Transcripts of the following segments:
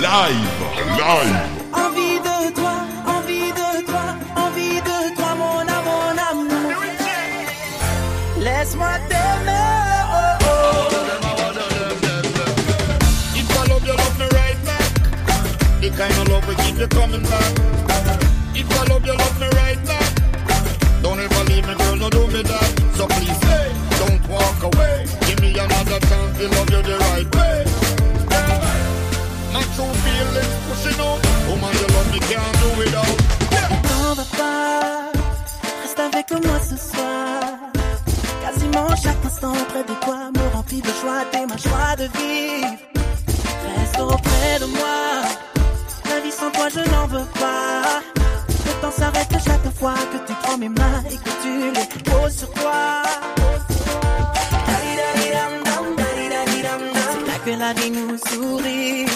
live, live. Envie de toi, envie de toi, envie de toi, mon amour, mon amour. Laisse-moi t'aimer. The kind of love will keep you coming back. If I love you, love me right now. Don't ever leave me, girl, no do me that. So please, hey, don't walk away. Give me another chance to love you the right way. without. N'en va pas, reste avec moi ce soir. Quasiment chaque instant près de toi me remplit de joie, t'es ma joie de vivre. Reste auprès de moi, la vie sans toi je n'en veux pas. Le temps s'arrête chaque fois que tu prends mes mains et que tu les poses sur toi. C'est là que la vie nous sourit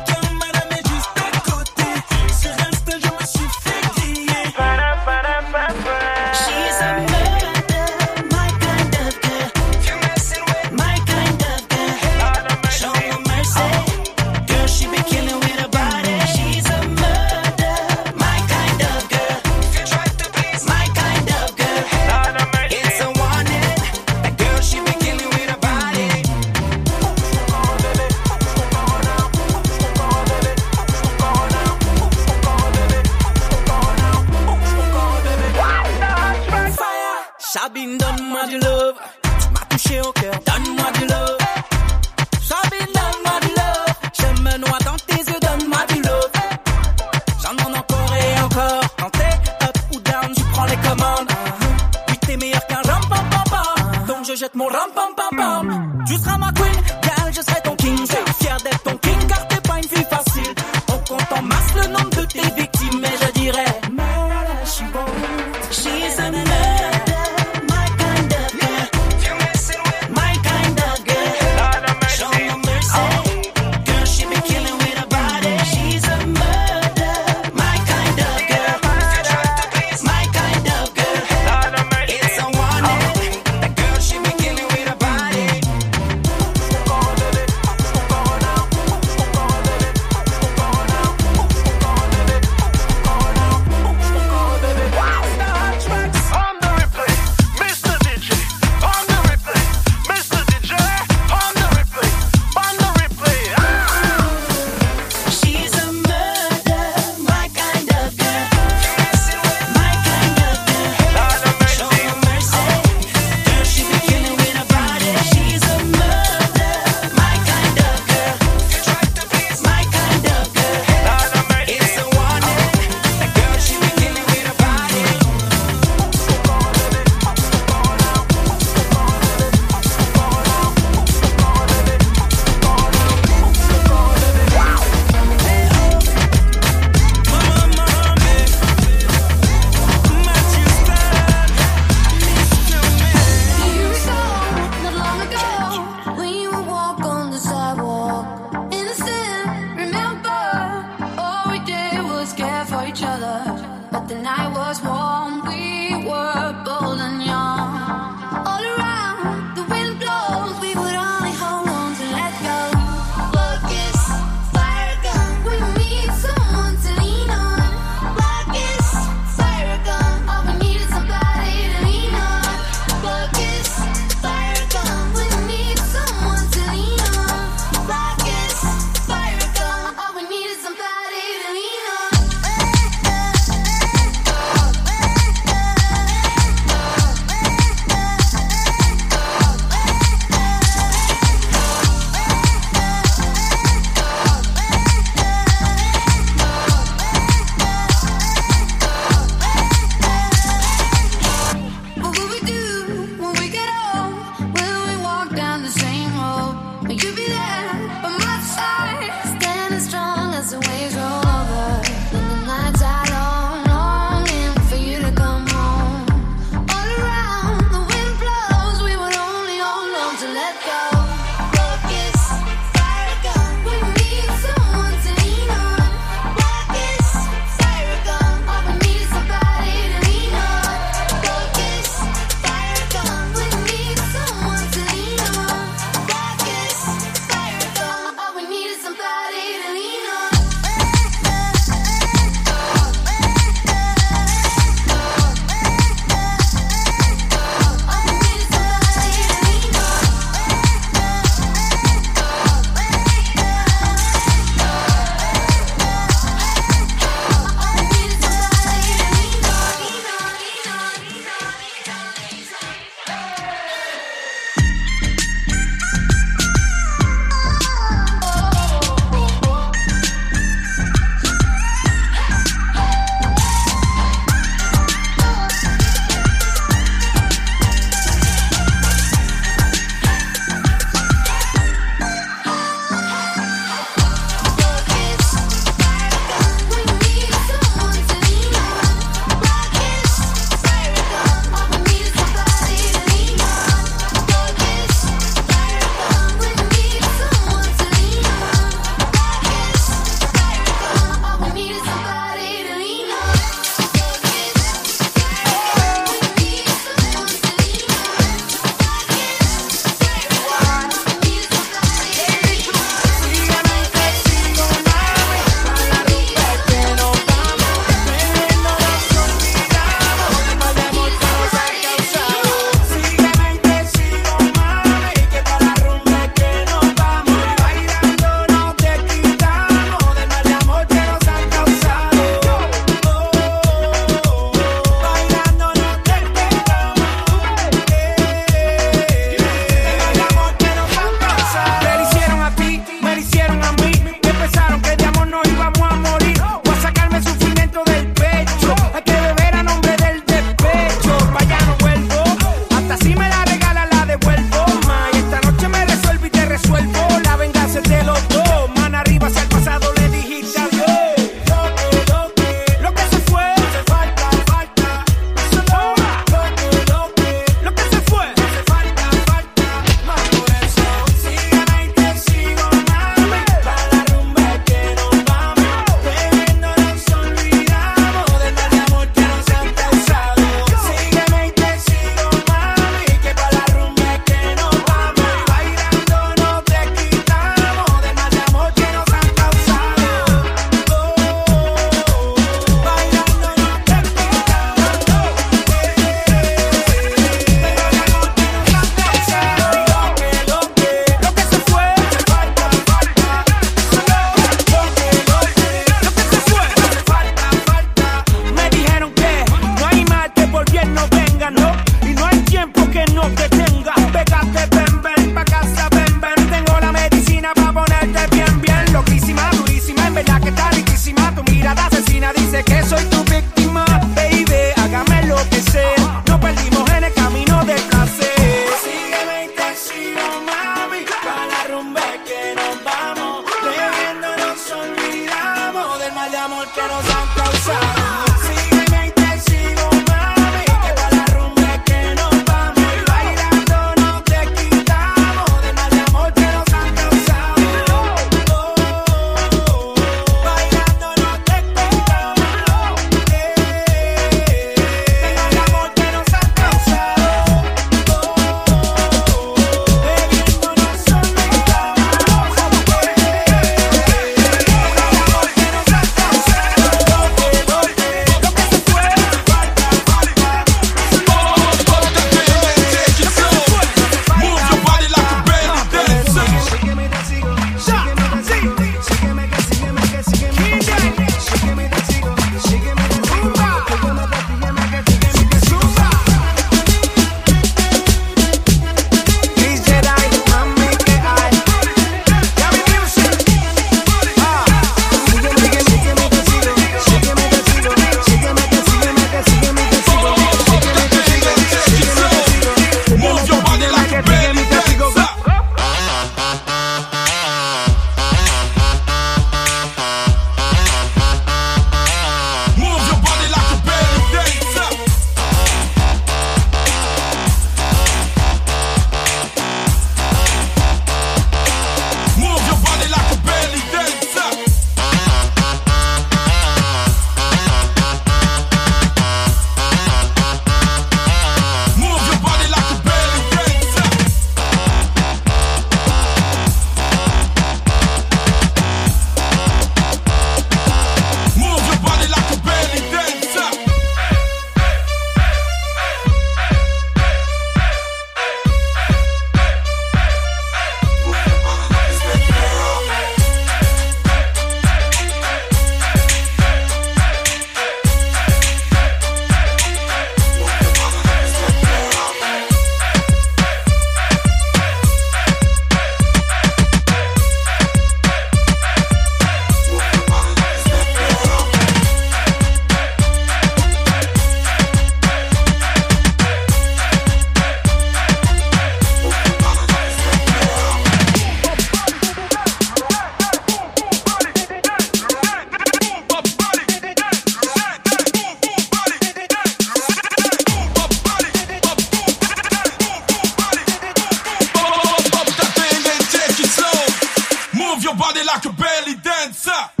Move your body like a belly dancer.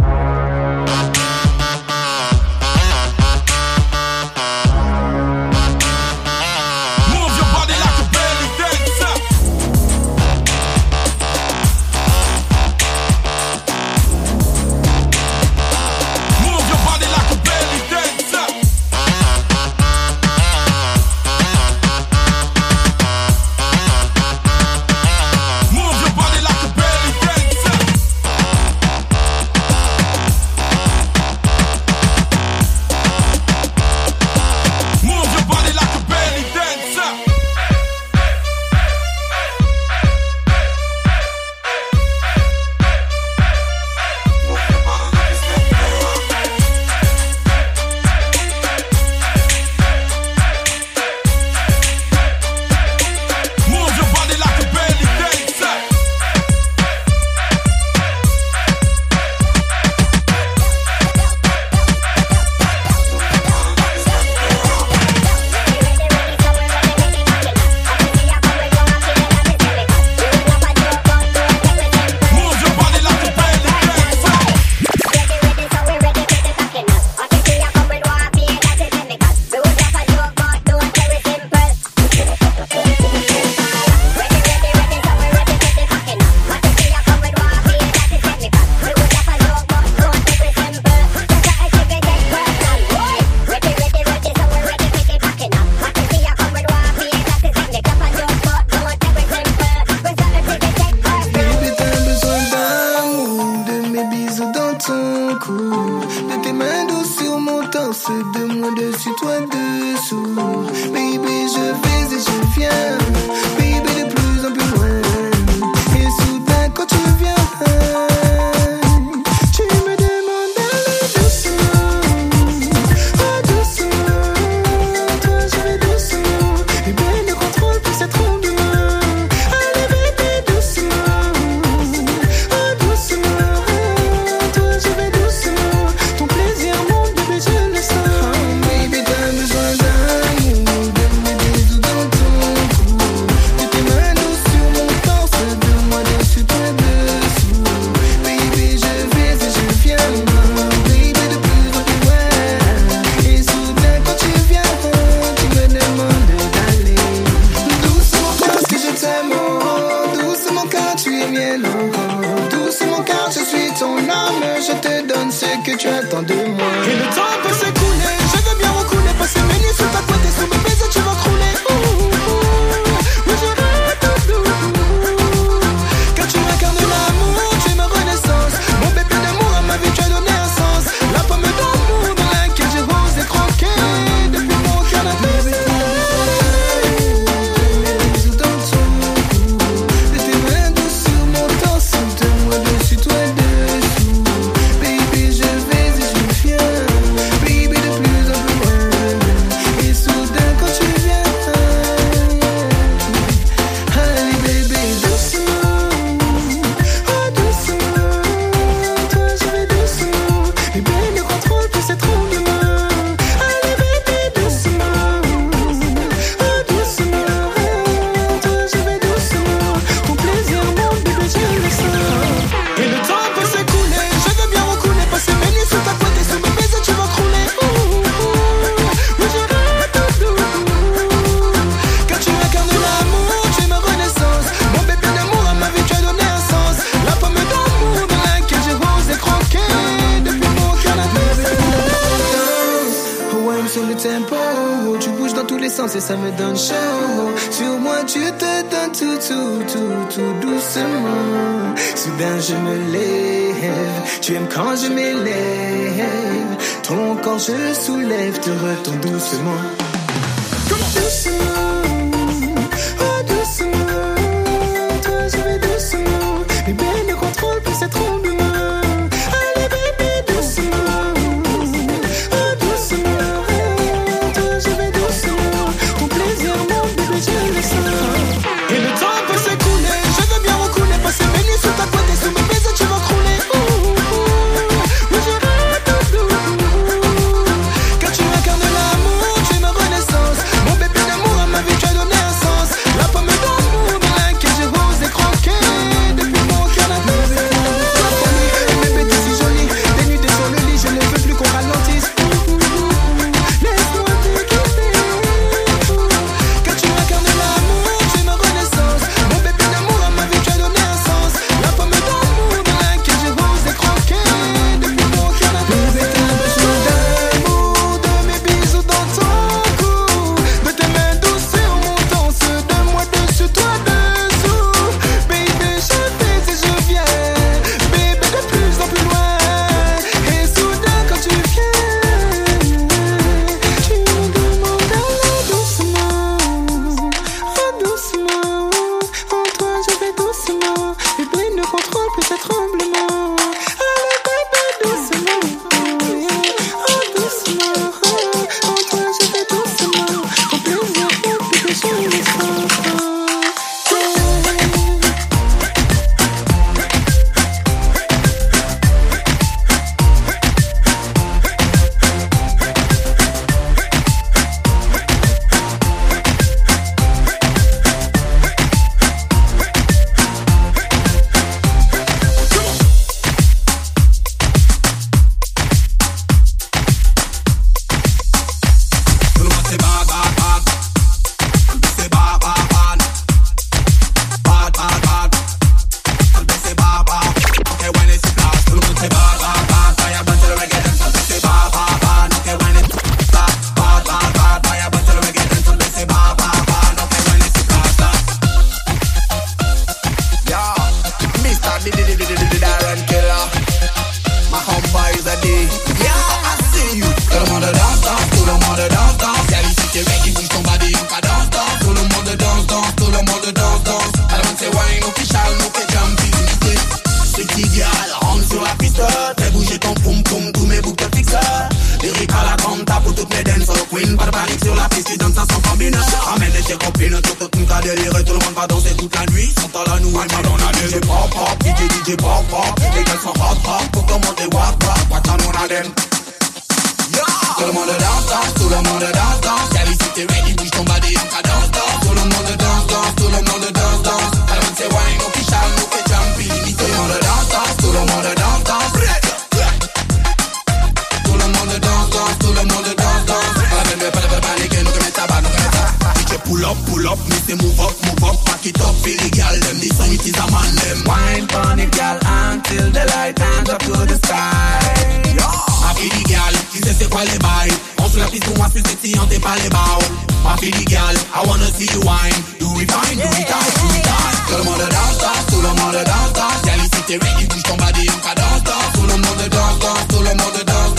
ça me donne chaud. Sur moi, tu te donnes tout, tout, tout, tout doucement. Soudain, je me lève. Tu aimes quand je m'élève. Ton corps, je soulève, te retourne doucement. Doucement. mal. I wanna see you whine. Do we fine, do we die? do we die? Tout le monde danse, danse, tout le monde danse, danse. Celle-ci, t'es ready, touche ton body, on cadence, danse. Tout le monde danse, danse, tout le monde danse.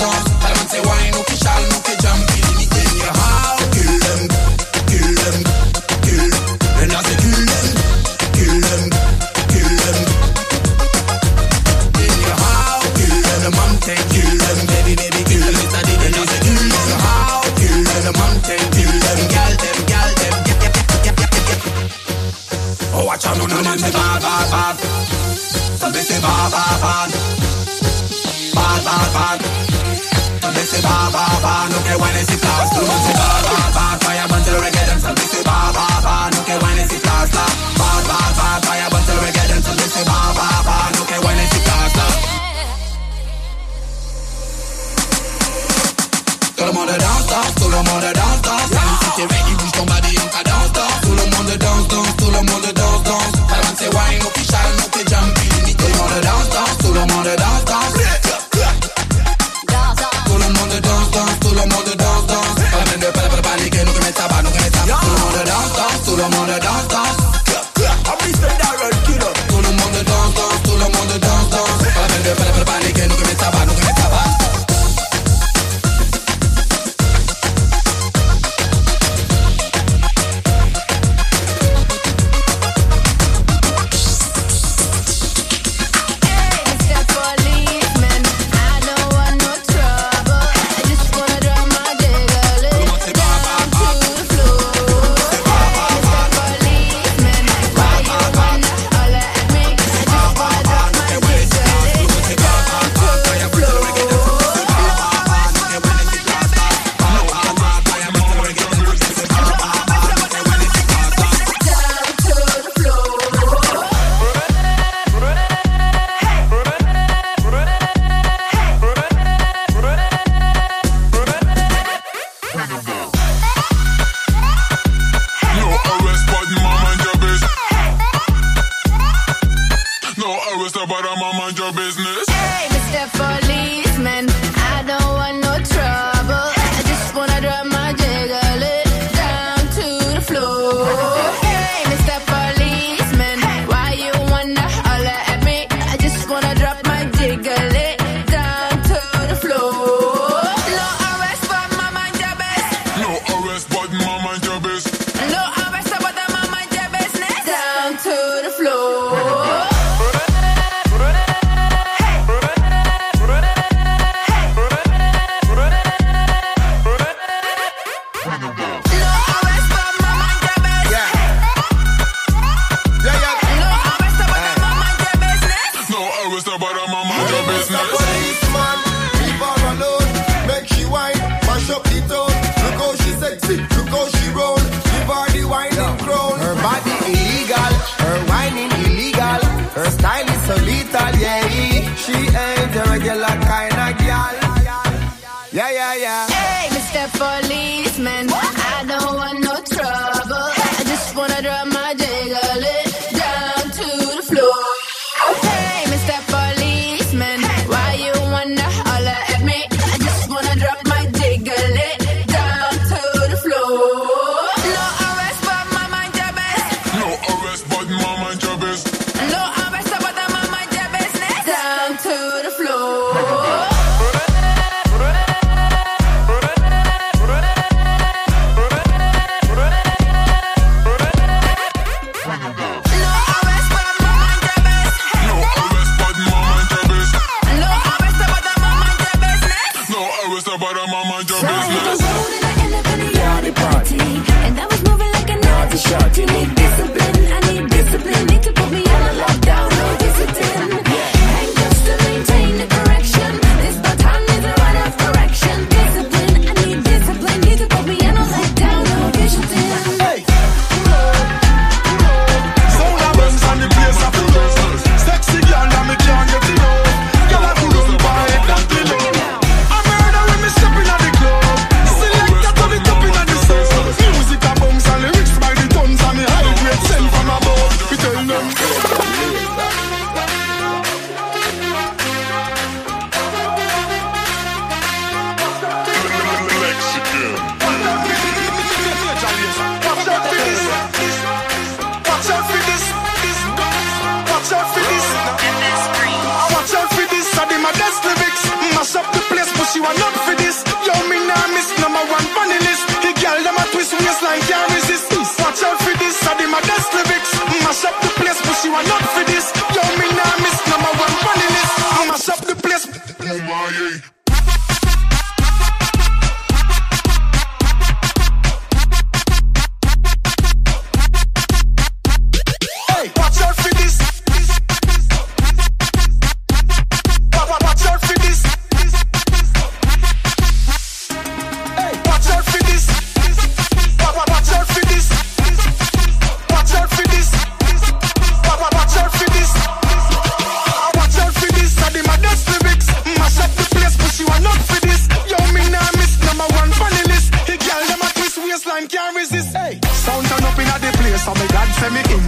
Baba, ba, no me hueles y estás tú, no se va,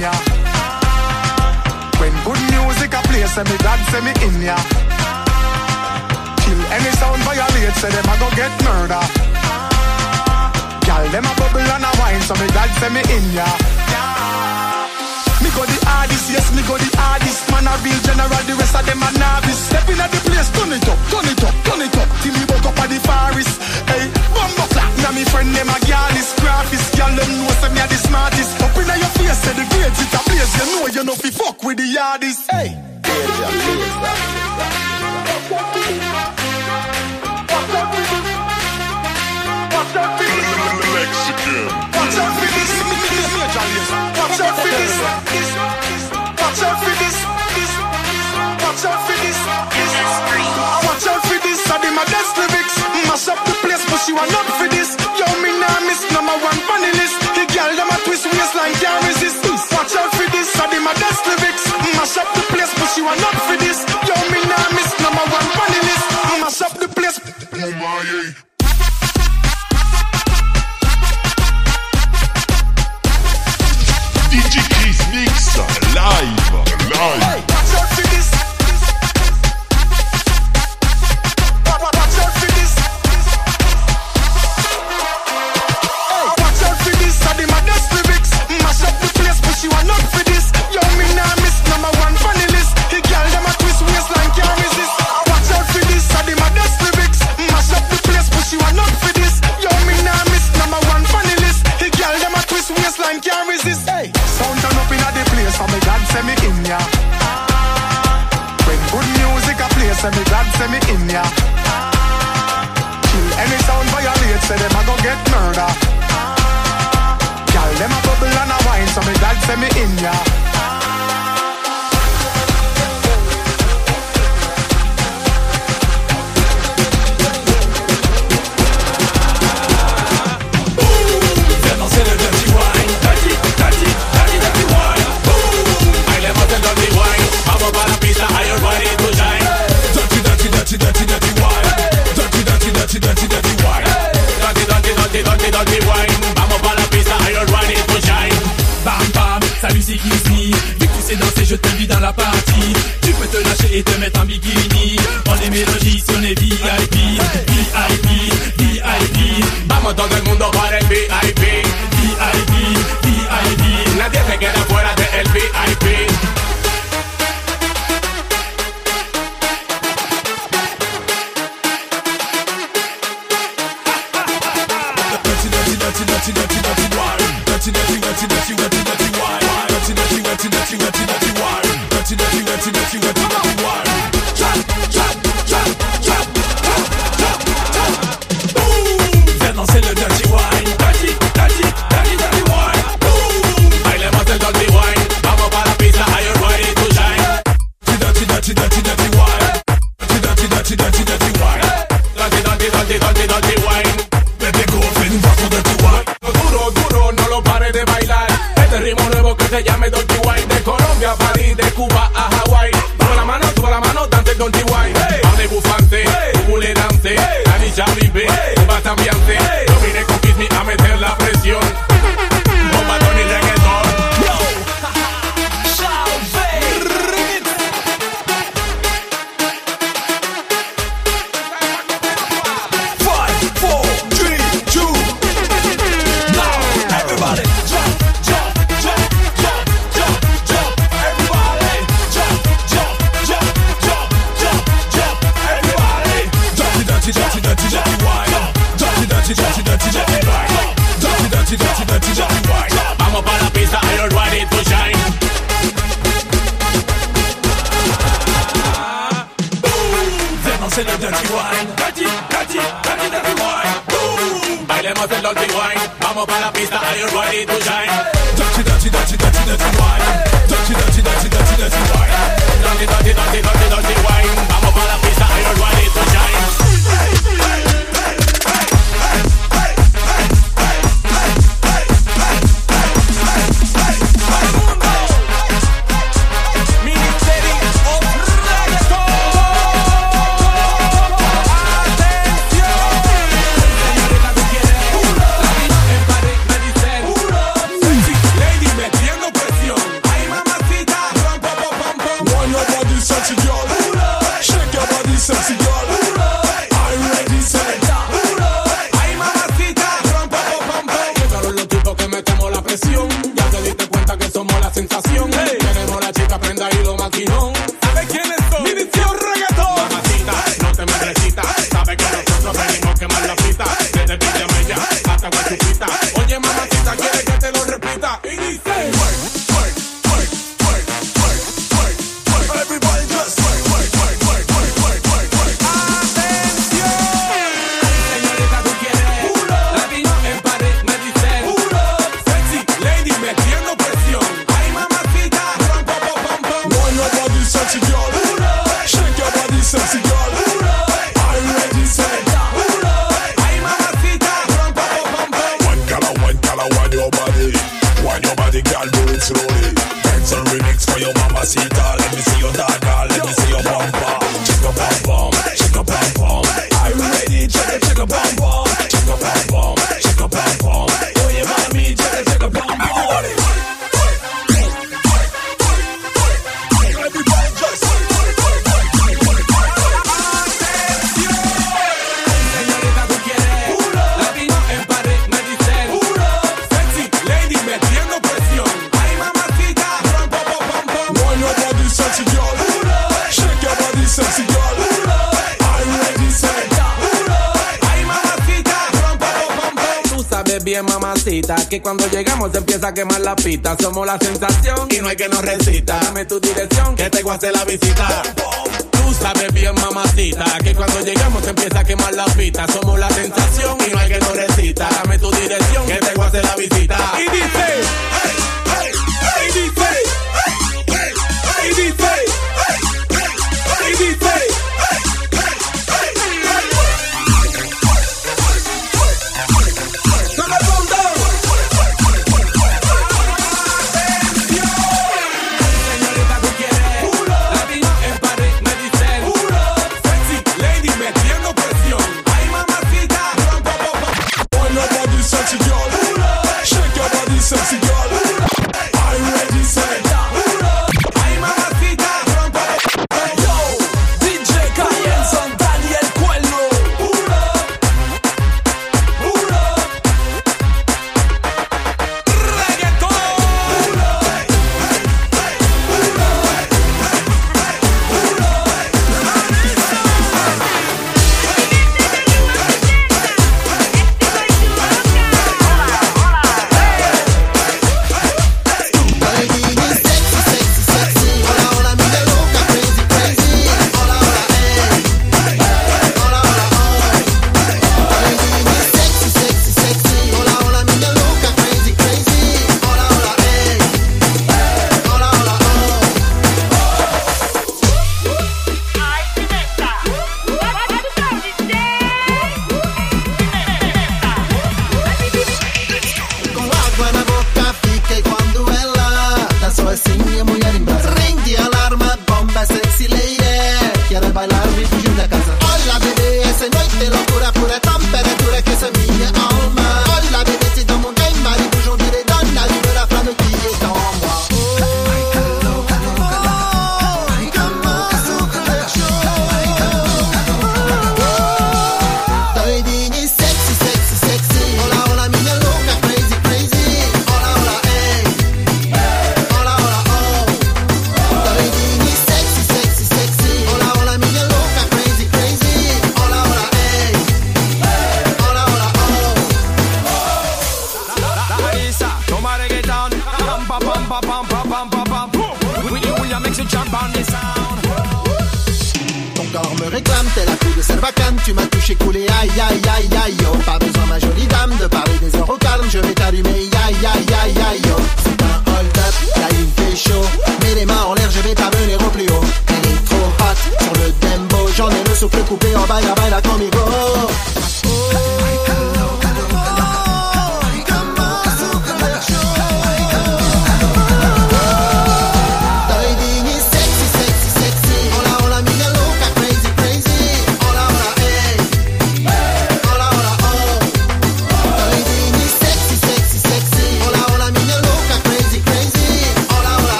ya. When good music a play, say me God say me in ya. Kill any sound violate, say them a go get murder. Gal them a bubble and a wine, so me God say me in ya. Me go the yes, me go the hardest. Man a real general, the rest of them a novice. Step in at the place, turn it up, turn it up, turn it up. Till me woke up at the forest. Hey, bumbo clap, now me friend them a gyalis, graphist. Gyal them know say me a the smartest. Up in your face, say the grades it a blaze. You know you know fi fuck with the yardies. Hey. Mexican. Watch out for this, I did my best lyrics. Mash up the place, but she want up for this. Yo, me nah miss number one funny list. The girl them a twist waistline can't resist. This. Watch out for this, I did my best lyrics. Mash up the place, but she want up for this. Yo, me nah miss number one funny list. Mash up the place. My, DJ Chris Mix live, live. Ya. When good music a play, say me God say me in ya. Kill any sound violate, say them a go get murder. Gal them a bubble and a wine, so me God say me in ya. Je t'invite dans la partie. Tu peux te lâcher et te mettre en bikini. On est mélodie, si on VIP VIP, VIP Vamos todo el mundo para el VIP, Aquí cuando llegamos se empieza a quemar la pita. Somos la sensación y no hay que nos recita. Dame tu dirección que te voy hacer la visita. Tú sabes bien, mamacita, que cuando llegamos se empieza a quemar la pita. Somos la sensación y no hay que nos recita. Dame tu dirección que te voy hacer la visita. Y dice, hey, hey, hey, dice, hey, hey, hey, dice, hey, hey, hey, dice.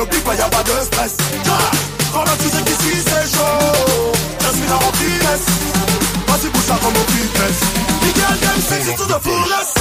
l'oublie pas, y'a pas de stress. Quand la musique ici c'est chaud, Jasmine en finesse. Vas-y, bouge ça comme au fitness. Miguel, Dempsey, c'est tout de.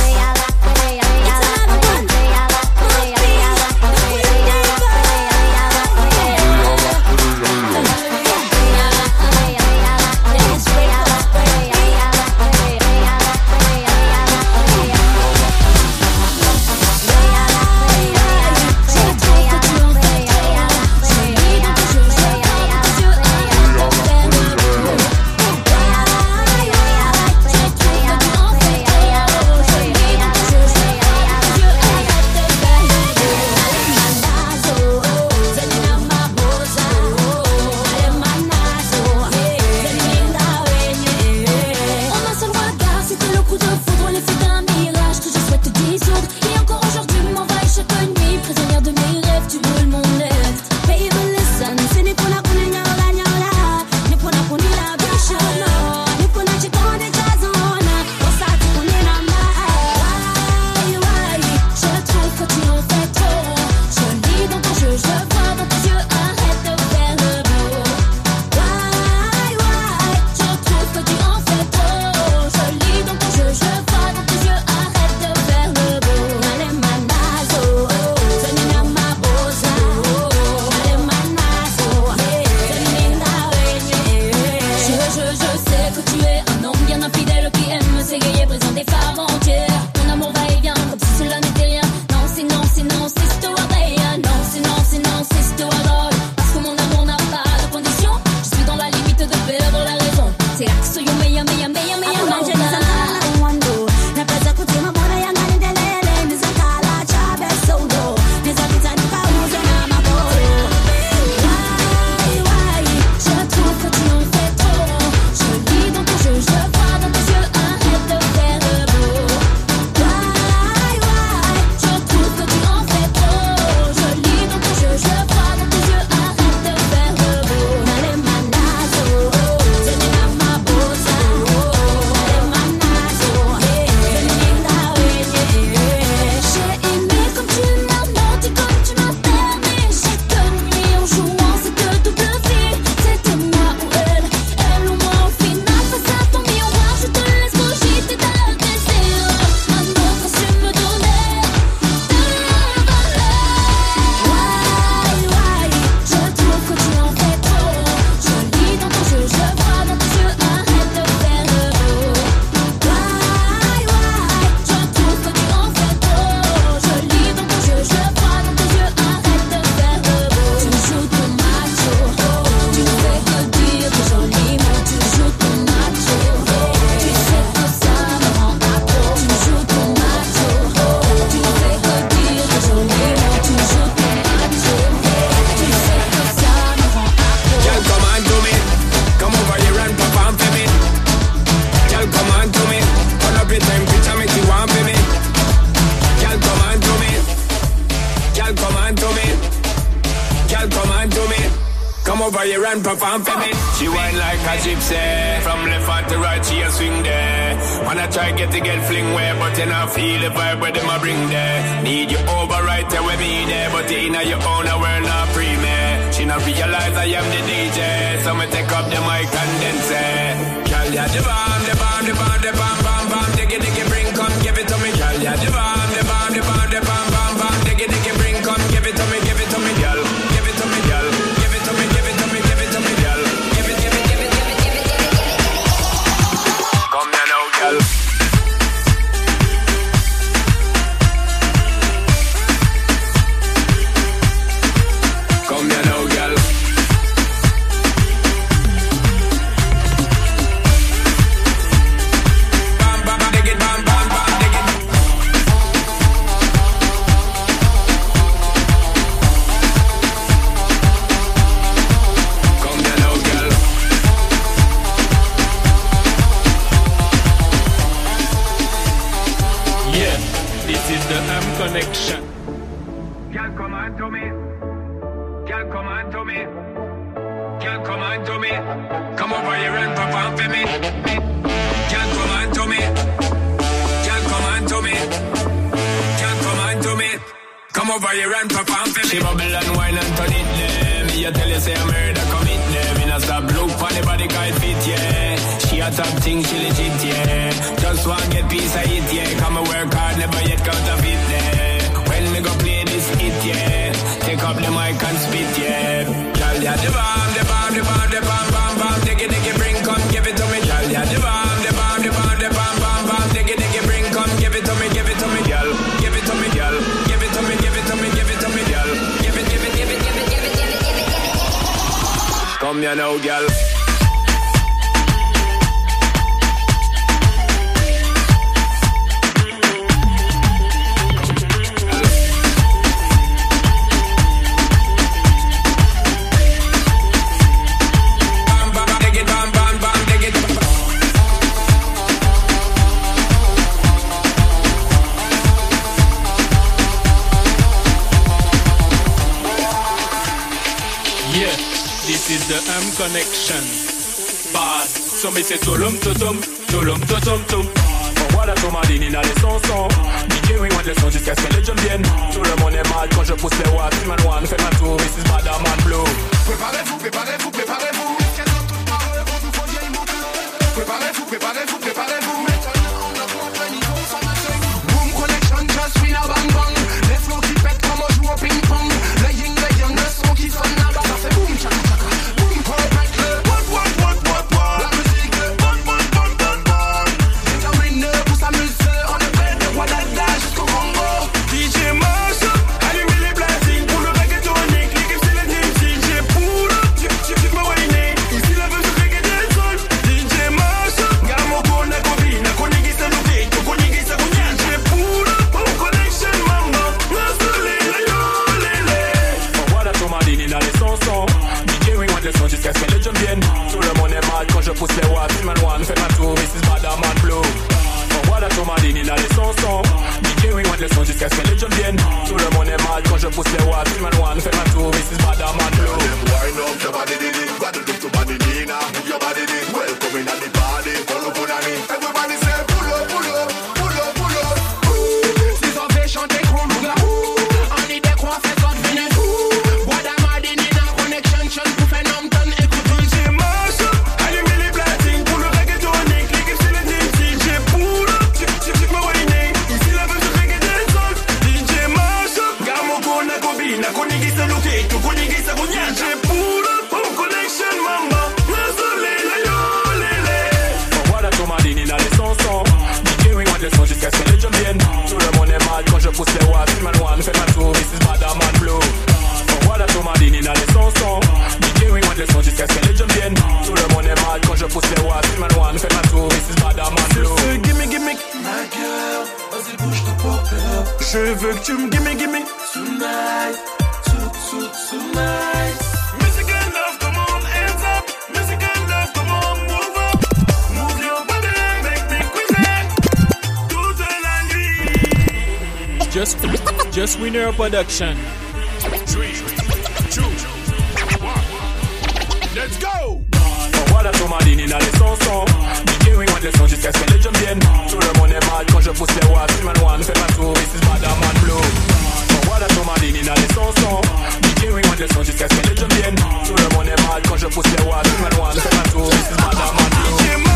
Realize I am the DJ, so me take up the mic and then say, Girl, ya the bomb, the bomb, the bomb, the bomb, bomb, connection. Bad, so me say tulum tutum, tulum tutum tum. Voilà tout ma ligne dans les chansons DJ oui, want le son jusqu'à ce que les jeunes viennent Tout le monde est mal quand je pousse les watts Man one, faites ma tour, is Madame Man Blue préparez-vous, préparez-vous. Préparez-vous, son jusqu'à ce que les jeunes viennent Tout le monde est mal quand je pousse les Man one, faites ma tour, Wind up your body, did it. Guadeloupe to Madinina. Move your body, did kobina kunigisa luthetho kunigisa kunyanje pula pom connection mama DJ que je quand je pousse les watts Man one fait Voilà Tomadini la que je vienne. Tout le quand je pousse les watts Madame and Ma girl, bouge Je veux que tu me gimme gimme. Just, just winner production. Let's go. Voilà ton madine, il a les sons DJ oui, on descend jusqu'à ce que les jumps viennent Tout le monde est mal quand je pousse les watts Je m'éloigne, fais ma souris, c'est pas d'un man blue. pas la tourmaline il a les chansons. DJ Ring on le son jusqu'à ce qu'elle devienne Tout le monde est mal quand je pousse les watts Human one, c'est ma tour, this is madame, DJ